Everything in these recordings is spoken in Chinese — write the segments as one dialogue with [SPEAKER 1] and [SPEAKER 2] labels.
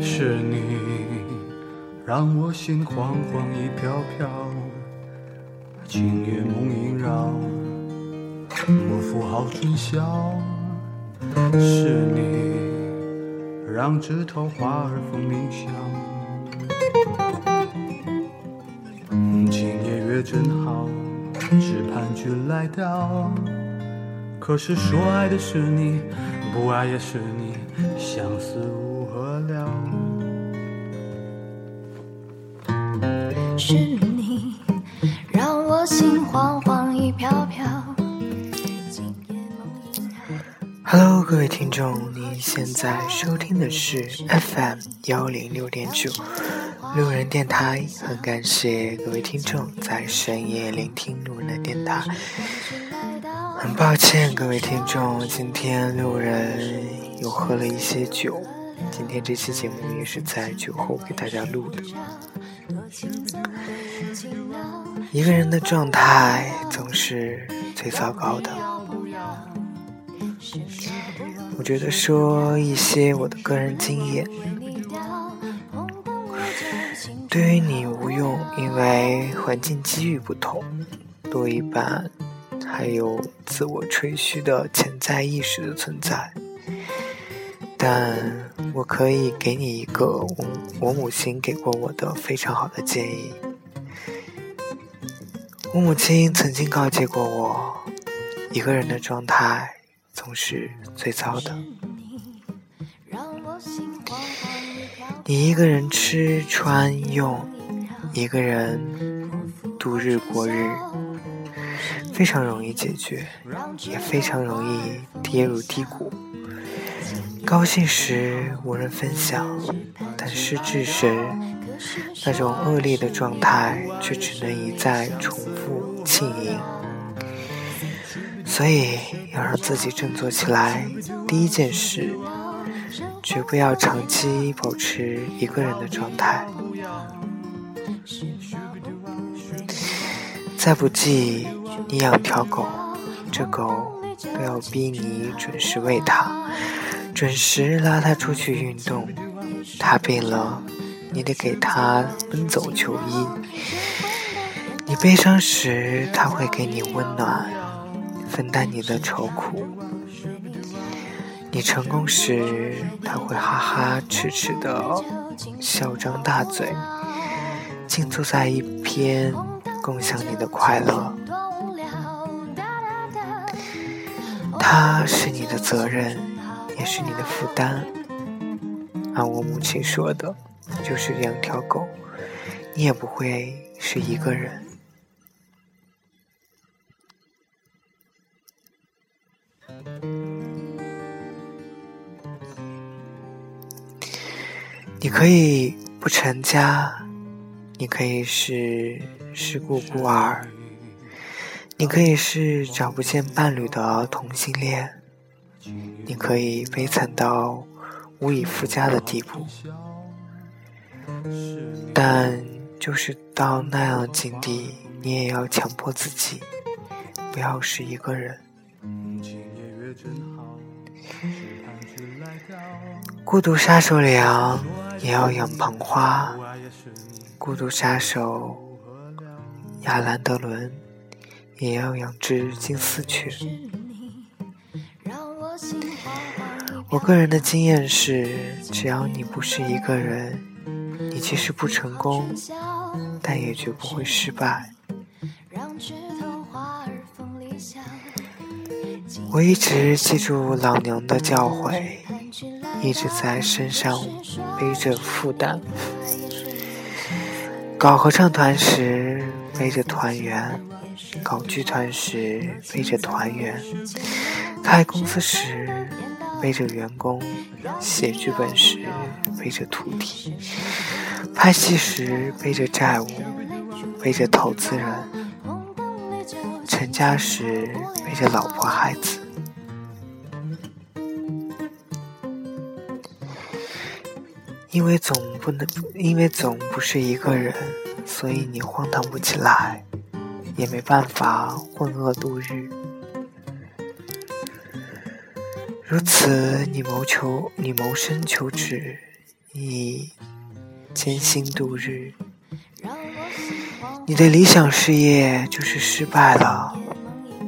[SPEAKER 1] 是你让我心慌慌意飘飘，今夜梦萦绕，我扶好春宵。是你让枝头花儿蜂鸣响，真好，只盼君来到。可是说爱的是你，不爱也是你，相思无何了。
[SPEAKER 2] 是你让我心慌慌意飘飘。今夜梦萦绕
[SPEAKER 3] Hello，各位听众，您现在收听的是 FM 幺零六点九路人电台，很感谢各位听众在深夜聆听路人的电台。很抱歉，各位听众，今天路人又喝了一些酒，今天这期节目也是在酒后给大家录的。一个人的状态总是最糟糕的。我觉得说一些我的个人经验，对于你无用，因为环境机遇不同，多一半还有自我吹嘘的潜在意识的存在。但我可以给你一个我我母亲给过我的非常好的建议。我母亲曾经告诫过我，一个人的状态总是最糟的。你一个人吃穿用，一个人度日过日，非常容易解决，也非常容易跌入低谷。高兴时无人分享，但失志时，那种恶劣的状态却只能一再重复浸淫。所以要让自己振作起来，第一件事，绝不要长期保持一个人的状态。再不济，你养条狗，这狗都要逼你准时喂它，准时拉它出去运动。它病了，你得给它奔走求医。你悲伤时，它会给你温暖，分担你的愁苦。你成功时，他会哈哈痴痴的笑张大嘴，静坐在一边，共享你的快乐。他是你的责任，也是你的负担。按我母亲说的，就是养条狗，你也不会是一个人。你可以不成家，你可以是失故孤儿，你可以是找不见伴侣的同性恋，你可以悲惨到无以复加的地步，但就是到那样的境地，你也要强迫自己，不要是一个人。孤独杀手凉，也要养捧花；孤独杀手亚兰德伦，也要养只金丝雀。我个人的经验是，只要你不是一个人，你即使不成功，但也绝不会失败。我一直记住老娘的教诲，一直在身上背着负担。搞合唱团时背着团员，搞剧团时背着团员，开公司时背着员工，写剧本时背着徒弟，拍戏时背着债务，背着投资人，成家时背着老婆孩子。因为总不能，因为总不是一个人，所以你荒唐不起来，也没办法混噩度日。如此，你谋求，你谋生求职，你艰辛度日。你的理想事业就是失败了，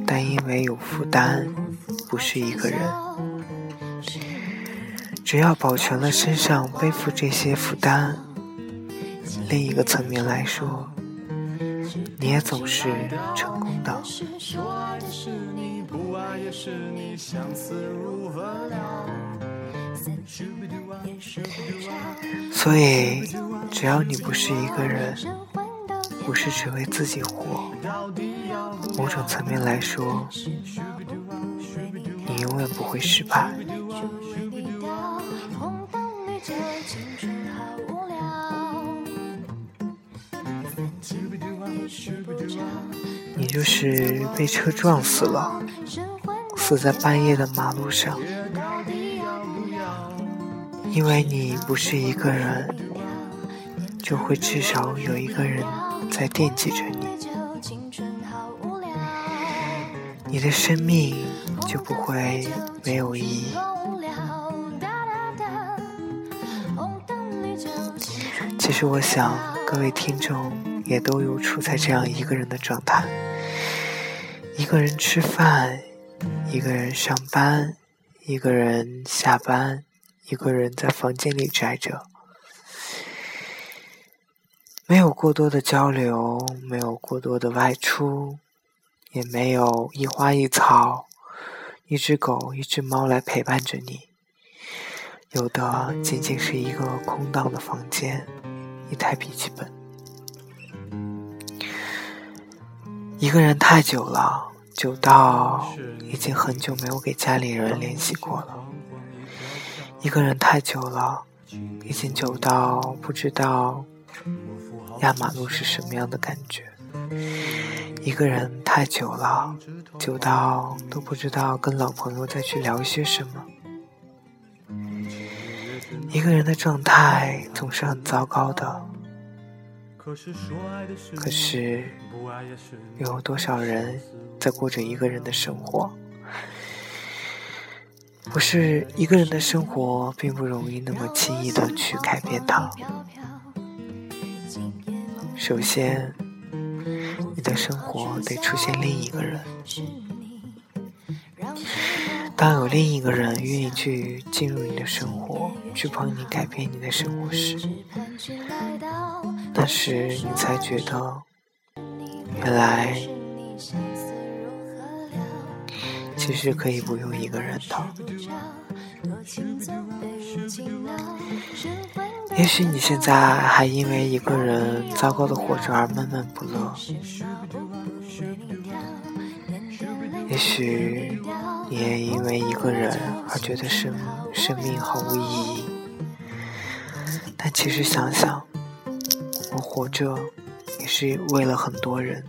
[SPEAKER 3] 但因为有负担，不是一个人。只要保全了身上背负这些负担，另一个层面来说，你也总是成功的。所以，只要你不是一个人，不是只为自己活，某种层面来说，你永远不会失败。你就是被车撞死了，死在半夜的马路上，因为你不是一个人，就会至少有一个人在惦记着你，你的生命就不会没有意义。其实我想，各位听众也都有处在这样一个人的状态：一个人吃饭，一个人上班，一个人下班，一个人在房间里宅着，没有过多的交流，没有过多的外出，也没有一花一草、一只狗、一只猫来陪伴着你，有的仅仅是一个空荡的房间。一台笔记本，一个人太久了，久到已经很久没有给家里人联系过了。一个人太久了，已经久到不知道压马路是什么样的感觉。一个人太久了，久到都不知道跟老朋友再去聊些什么。一个人的状态总是很糟糕的，可是有多少人在过着一个人的生活？不是一个人的生活并不容易那么轻易的去改变它。首先，你的生活得出现另一个人。当有另一个人愿意去进入你的生活，去帮你改变你的生活时，那时你才觉得，原来其实可以不用一个人的。也许你现在还因为一个人糟糕的活着而闷闷不乐，也许。也因为一个人而觉得生生命毫无意义，但其实想想，我活着也是为了很多人，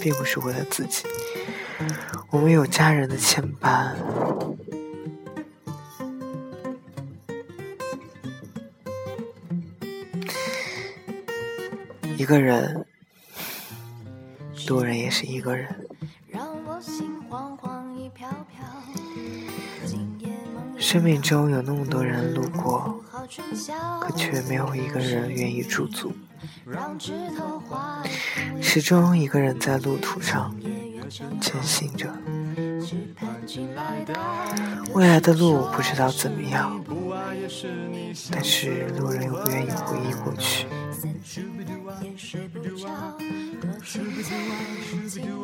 [SPEAKER 3] 并不是为了自己。我们有家人的牵绊，一个人，多人也是一个人。生命中有那么多人路过，可却没有一个人愿意驻足。始终一个人在路途上前行着，未来的路不知道怎么样，但是路人又不愿意回忆过去。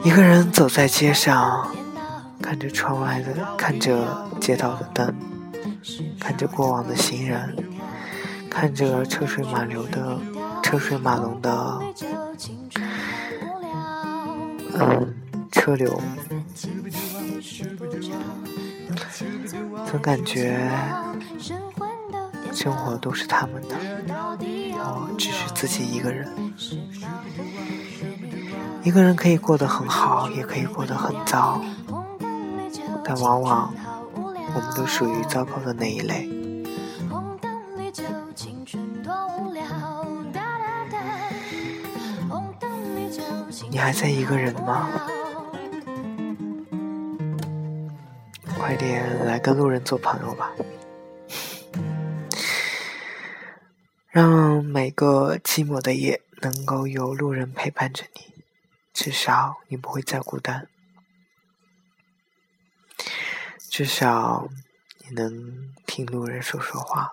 [SPEAKER 3] 一个人走在街上，看着窗外的，看着街道的灯。看着过往的行人，看着车水马流的车水马龙的，嗯，车流，总感觉生活都是他们的，我只是自己一个人。一个人可以过得很好，也可以过得很糟，但往往。我们都属于糟糕的那一类。你还在一个人吗？快点来跟路人做朋友吧，让每个寂寞的夜能够有路人陪伴着你，至少你不会再孤单，至少你能听路人说说话。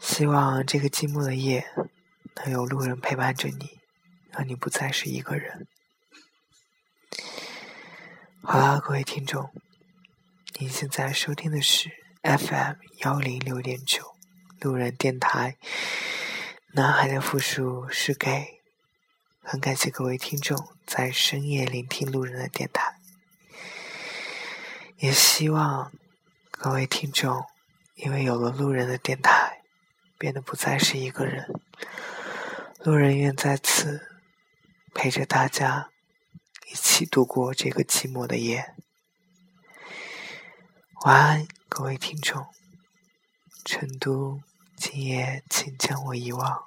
[SPEAKER 3] 希望这个寂寞的夜能有路人陪伴着你，让你不再是一个人。好啦，各位听众，您现在收听的是 FM 幺零六点九路人电台。男孩的复数是 gay。很感谢各位听众在深夜聆听路人的电台，也希望各位听众因为有了路人的电台，变得不再是一个人。路人愿在此陪着大家。一起度过这个寂寞的夜。晚安，各位听众。成都，今夜请将我遗忘。